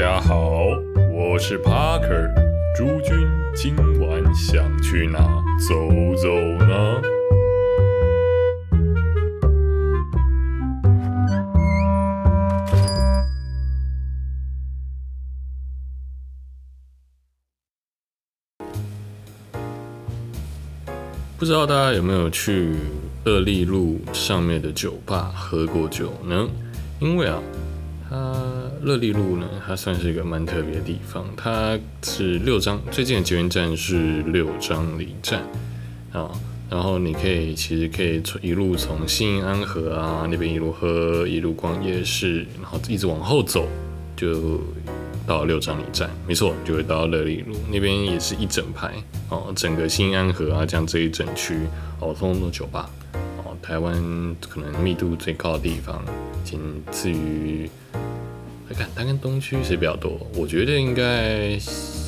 家好，我是 Parker。诸君今晚想去哪走走呢？不知道大家有没有去乐利路上面的酒吧喝过酒呢？因为啊，它乐利路呢，它算是一个蛮特别的地方。它是六张最近的捷运站是六张里站啊，然后你可以其实可以从一路从新安河啊那边一路喝，一路逛夜市，然后一直往后走就。到六张里站，没错，就会到乐利路那边，也是一整排哦，整个新安河啊，这样这一整区哦，通通都酒吧哦，台湾可能密度最高的地方，仅次于看它跟东区谁比较多？我觉得应该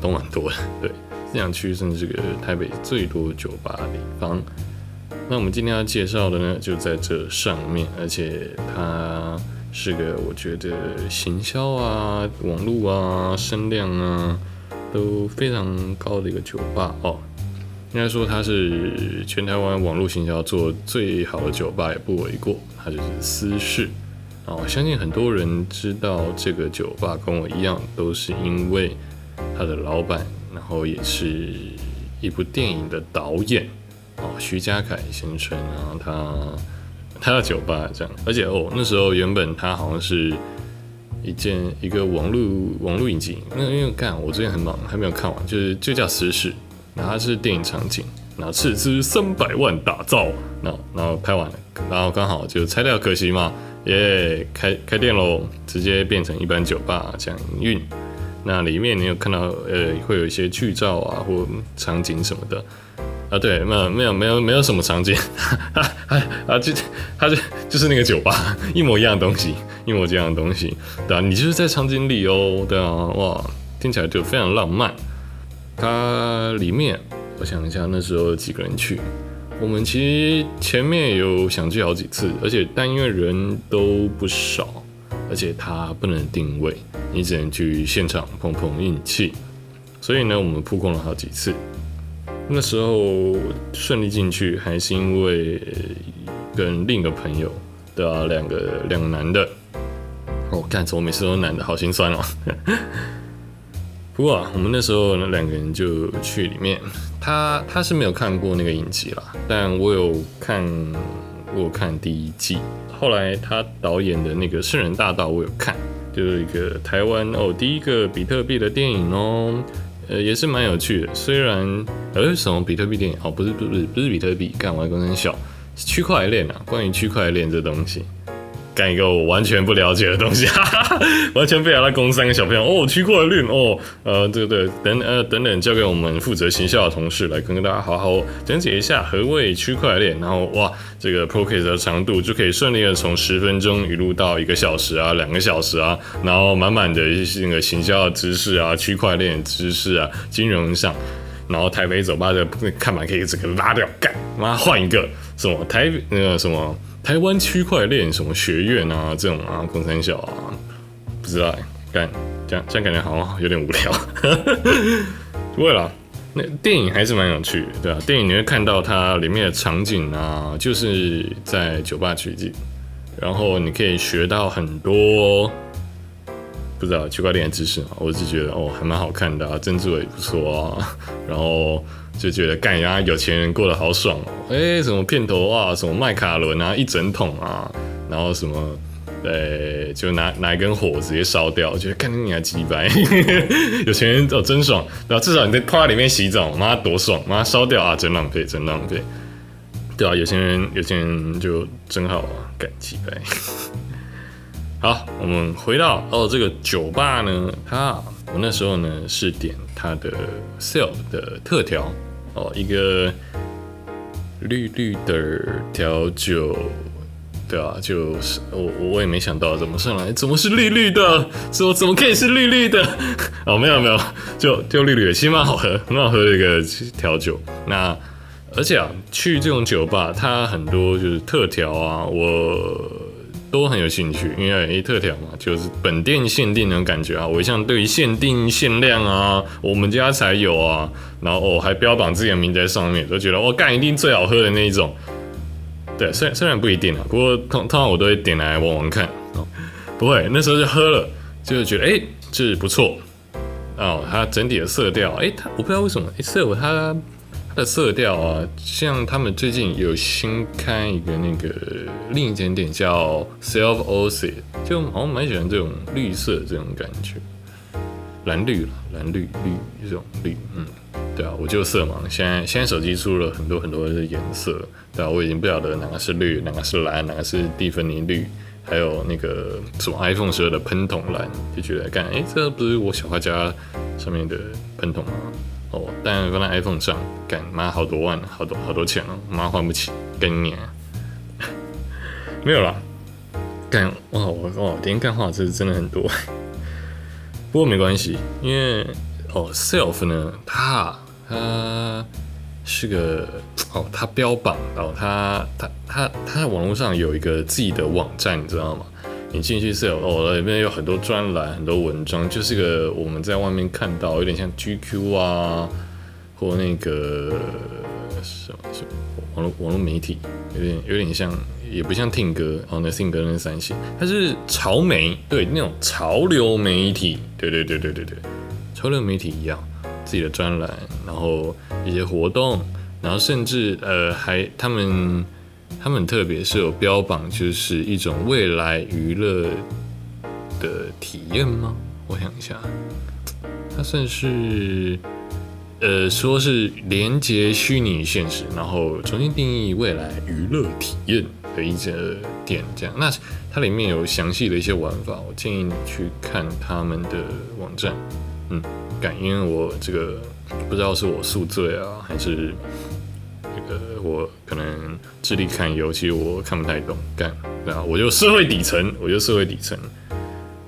东蛮多的，对，这两区甚至是个台北最多酒吧的地方。那我们今天要介绍的呢，就在这上面，而且它。是个我觉得行销啊、网络啊、声量啊都非常高的一个酒吧哦。应该说它是全台湾网络行销做最好的酒吧也不为过。它就是私事啊，我相信很多人知道这个酒吧跟我一样，都是因为他的老板，然后也是一部电影的导演。哦，徐家凯先生啊，他。他的酒吧这样，而且哦，那时候原本他好像是一件一个网络网络影集，那因为干我最近很忙，还没有看完，就是就叫《死侍》，然后它是电影场景，那斥资三百万打造，然后然后拍完了，然后刚好就拆掉，可惜嘛，耶，开开店喽，直接变成一般酒吧这样运。那里面你有看到呃，会有一些剧照啊或场景什么的。啊，对，没有没有没有没有什么场景，啊，就他就就是那个酒吧 一模一样的东西，一模这样的东西，对啊，你就是在场景里哦，对啊，哇，听起来就非常浪漫。它里面，我想一下，那时候几个人去，我们其实前面有想去好几次，而且但因为人都不少，而且它不能定位，你只能去现场碰碰运气，所以呢，我们扑空了好几次。那时候顺利进去，还是因为跟另一个朋友，对啊，两个两个男的。哦，干，怎么每次都男的，好心酸哦。不过啊，我们那时候那两个人就去里面，他他是没有看过那个影集啦，但我有看，我有看第一季。后来他导演的那个《圣人大道》，我有看，就是一个台湾哦第一个比特币的电影哦。呃，也是蛮有趣的。虽然呃，什么比特币电影哦，不是不是不是比特币，干完工程小区块链啊，关于区块链这东西。干一个我完全不了解的东西，哈 哈完全被他攻三个小朋友。哦，区块链哦，呃，对对，等呃等等，交给我们负责行销的同事来跟大家好好讲解一下何谓区块链，然后哇，这个 p o c a s t 的长度就可以顺利的从十分钟一路到一个小时啊，两个小时啊，然后满满的一些那个行销的知识啊，区块链知识啊，金融上，然后台北走吧的看板可以整个拉掉，干，妈换一个。什么台那个什么。台湾区块链什么学院啊，这种啊，工三小啊，不知道，干这样这样感觉好像有点无聊。不会啦，那电影还是蛮有趣的，对吧？电影你会看到它里面的场景啊，就是在酒吧取景，然后你可以学到很多不知道区块链的知识嘛。我就觉得哦，还蛮好看的啊，珍珠也不错啊，然后。就觉得干呀，有钱人过得好爽哦！哎，什么片头啊，什么麦卡伦啊，一整桶啊，然后什么，呃，就拿拿一根火直接烧掉，我觉得干你还鸡掰，有钱人哦真爽，然后？至少你在泡在里面洗澡，妈多爽，妈烧掉啊，真浪费，真浪费，对啊，有钱人有钱人就真好啊，干鸡掰。好，我们回到哦这个酒吧呢，它我那时候呢是点它的 sale 的特调。哦，一个绿绿的调酒，对啊，就是我我也没想到怎么上来，怎么是绿绿的？怎么怎么可以是绿绿的？哦，没有没有，就就绿绿的，其实蛮好喝，很好喝的一个调酒。那而且啊，去这种酒吧，它很多就是特调啊，我都很有兴趣，因为 A 特调嘛，就是本店限定那种感觉啊。我一向对于限定限量啊，我们家才有啊，然后哦还标榜自己的名字在上面，都觉得我干一定最好喝的那一种。对，虽虽然不一定啊，不过通通常我都会点来玩玩看哦。不会，那时候就喝了，就觉得哎，这不错哦。它整体的色调，哎，它我不知道为什么，哎，色它。的色调啊，像他们最近有新开一个那个另一间店叫 Self o c i 就好像蛮喜欢这种绿色这种感觉，蓝绿了，蓝绿绿这种绿，嗯，对啊，我就色盲，现在现在手机出了很多很多的颜色，对啊，我已经不晓得哪个是绿，哪个是蓝，哪个是蒂芬尼绿，还有那个什么 iPhone 十二的喷筒蓝，就觉得干，哎，这不是我小画家上面的喷筒吗？哦，但放在 iPhone 上，干妈好多万，好多好多钱哦，妈还不起，跟你 没有啦，干哇我哇，今天干话是真的很多，不过没关系，因为哦，Self 呢，它它是个哦，它标榜哦，它它它它在网络上有一个自己的网站，你知道吗？你进去是有哦，里面有很多专栏、很多文章，就是个我们在外面看到有点像 GQ 啊，或那个什么什么网络网络媒体，有点有点像，也不像听歌哦，那听歌那三星，它是潮媒，对那种潮流媒体，对对对对对对，潮流媒体一样，自己的专栏，然后一些活动，然后甚至呃还他们。他们特别是有标榜，就是一种未来娱乐的体验吗？我想一下，它算是呃，说是连接虚拟现实，然后重新定义未来娱乐体验的一家店，这样。那它里面有详细的一些玩法，我建议你去看他们的网站。嗯，感因为我这个不知道是我宿醉啊，还是。呃，我可能智力看尤其我看不太懂，干对啊，我就社会底层，我就社会底层。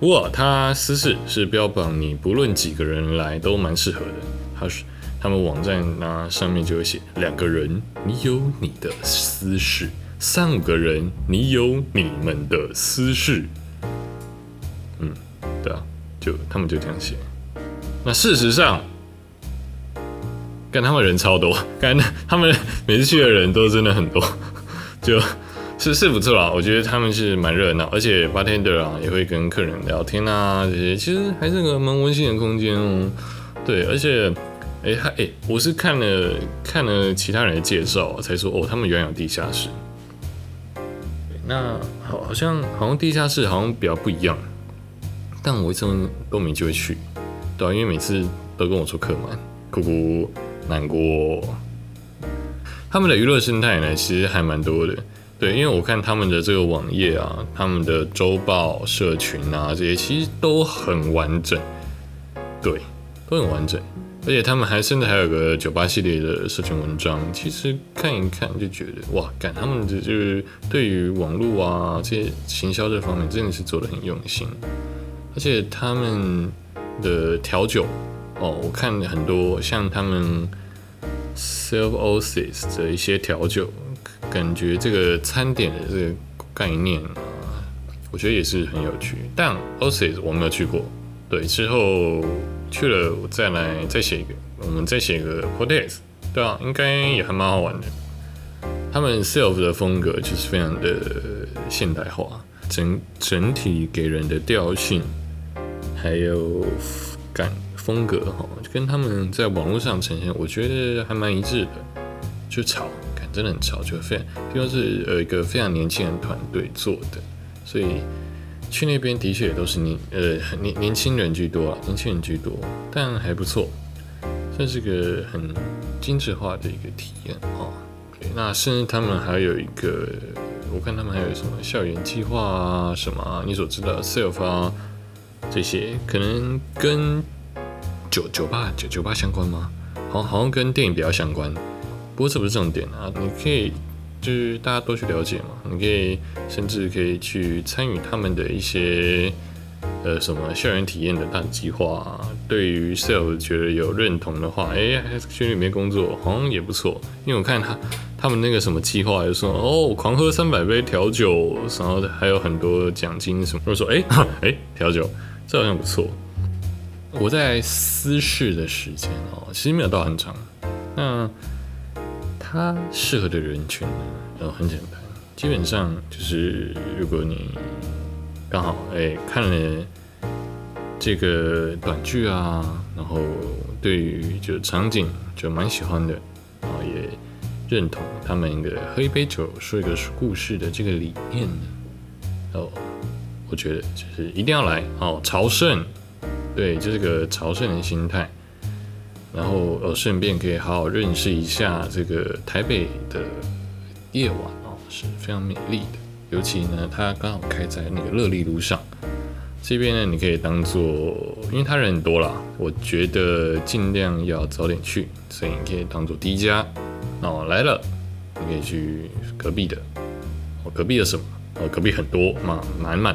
不过他私事是标榜你不论几个人来都蛮适合的，他是他们网站那上面就会写两个人你有你的私事，三五个人你有你们的私事。嗯，对啊，就他们就这样写。那事实上。跟他们人超多，跟他们每次去的人都真的很多，就是是不错啦。我觉得他们是蛮热闹，而且 bartender 啊也会跟客人聊天啊，这些其实还是个蛮温馨的空间哦。对，而且哎，还哎，我是看了看了其他人的介绍才说哦，他们原来有地下室。那好，好像好像地下室好像比较不一样，但我一直都没机会去，对啊，因为每次都跟我说客满，姑姑。难过，他们的娱乐生态呢，其实还蛮多的。对，因为我看他们的这个网页啊，他们的周报、社群啊这些，其实都很完整。对，都很完整。而且他们还甚至还有个酒吧系列的社群文章，其实看一看就觉得哇，干他们的就是对于网络啊这些行销这方面真的是做的很用心。而且他们的调酒。哦，我看很多像他们 Self Oasis 的一些调酒，感觉这个餐点的这个概念，我觉得也是很有趣。但 Oasis 我没有去过，对，之后去了我再来再写一个，我们再写一个 Podcast，对啊，应该也还蛮好玩的。他们 Self 的风格就是非常的现代化，整整体给人的调性还有感。风格哈，就跟他们在网络上呈现，我觉得还蛮一致的。就吵，感真的很吵，就非常，因为是呃一个非常年轻人团队做的，所以去那边的确也都是年呃年年轻人居多啊，年轻人居多，但还不错，算是个很精致化的一个体验哦。那甚至他们还有一个，我看他们还有什么校园计划啊，什么你所知道的 self 啊这些，可能跟酒酒吧酒酒吧相关吗？好，好像跟电影比较相关。不过这不是重点啊，你可以就是大家多去了解嘛。你可以甚至可以去参与他们的一些呃什么校园体验的大计划。对于 sales 觉得有认同的话，哎，去里面工作好像也不错。因为我看他他们那个什么计划，就说哦，狂喝三百杯调酒，然后还有很多奖金什么。我说哎哎，调酒这好像不错。我在私事的时间哦，其实没有到很长。那他适合的人群呢，呃，很简单，基本上就是如果你刚好哎看了这个短剧啊，然后对于就场景就蛮喜欢的，然后也。认同他们的喝一杯酒说一个故事的这个理念呢？哦，我觉得就是一定要来哦，朝圣，对，就是个朝圣的心态，然后呃顺便可以好好认识一下这个台北的夜晚哦，是非常美丽的，尤其呢它刚好开在那个乐利路上，这边呢你可以当做，因为它人很多啦，我觉得尽量要早点去，所以你可以当做第一家。哦，来了，你可以去隔壁的。哦，隔壁的什么？哦，隔壁很多嘛，满满，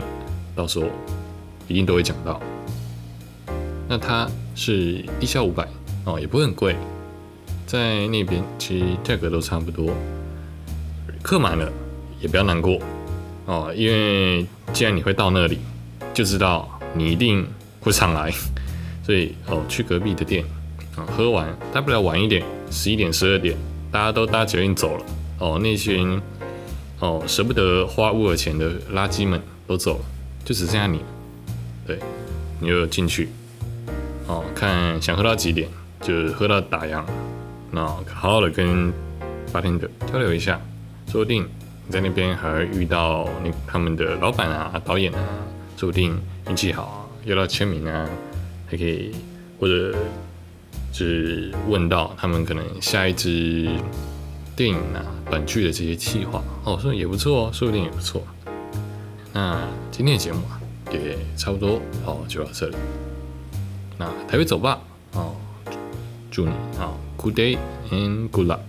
到时候一定都会讲到。那它是一下五百哦，也不会很贵，在那边其实价格都差不多。客满了也不要难过哦，因为既然你会到那里，就知道你一定会常来，所以哦，去隔壁的店啊，喝完大不了晚一点，十一点、十二点。大家都搭捷运走了哦，那群哦舍不得花乌尔钱的垃圾们都走了，就只剩下你。对，你就进去哦，看想喝到几点，就是喝到打烊。那好好的跟八天的交流一下，说不定你在那边还会遇到那他们的老板啊、导演啊，说不定运气好啊，要到签名啊，还可以或者。就是问到他们可能下一支电影啊、短剧的这些计划哦，说也不错哦，说不定也不错。那今天的节目啊，也差不多哦，就到这里。那台北走吧哦，祝你啊，Good day and good luck。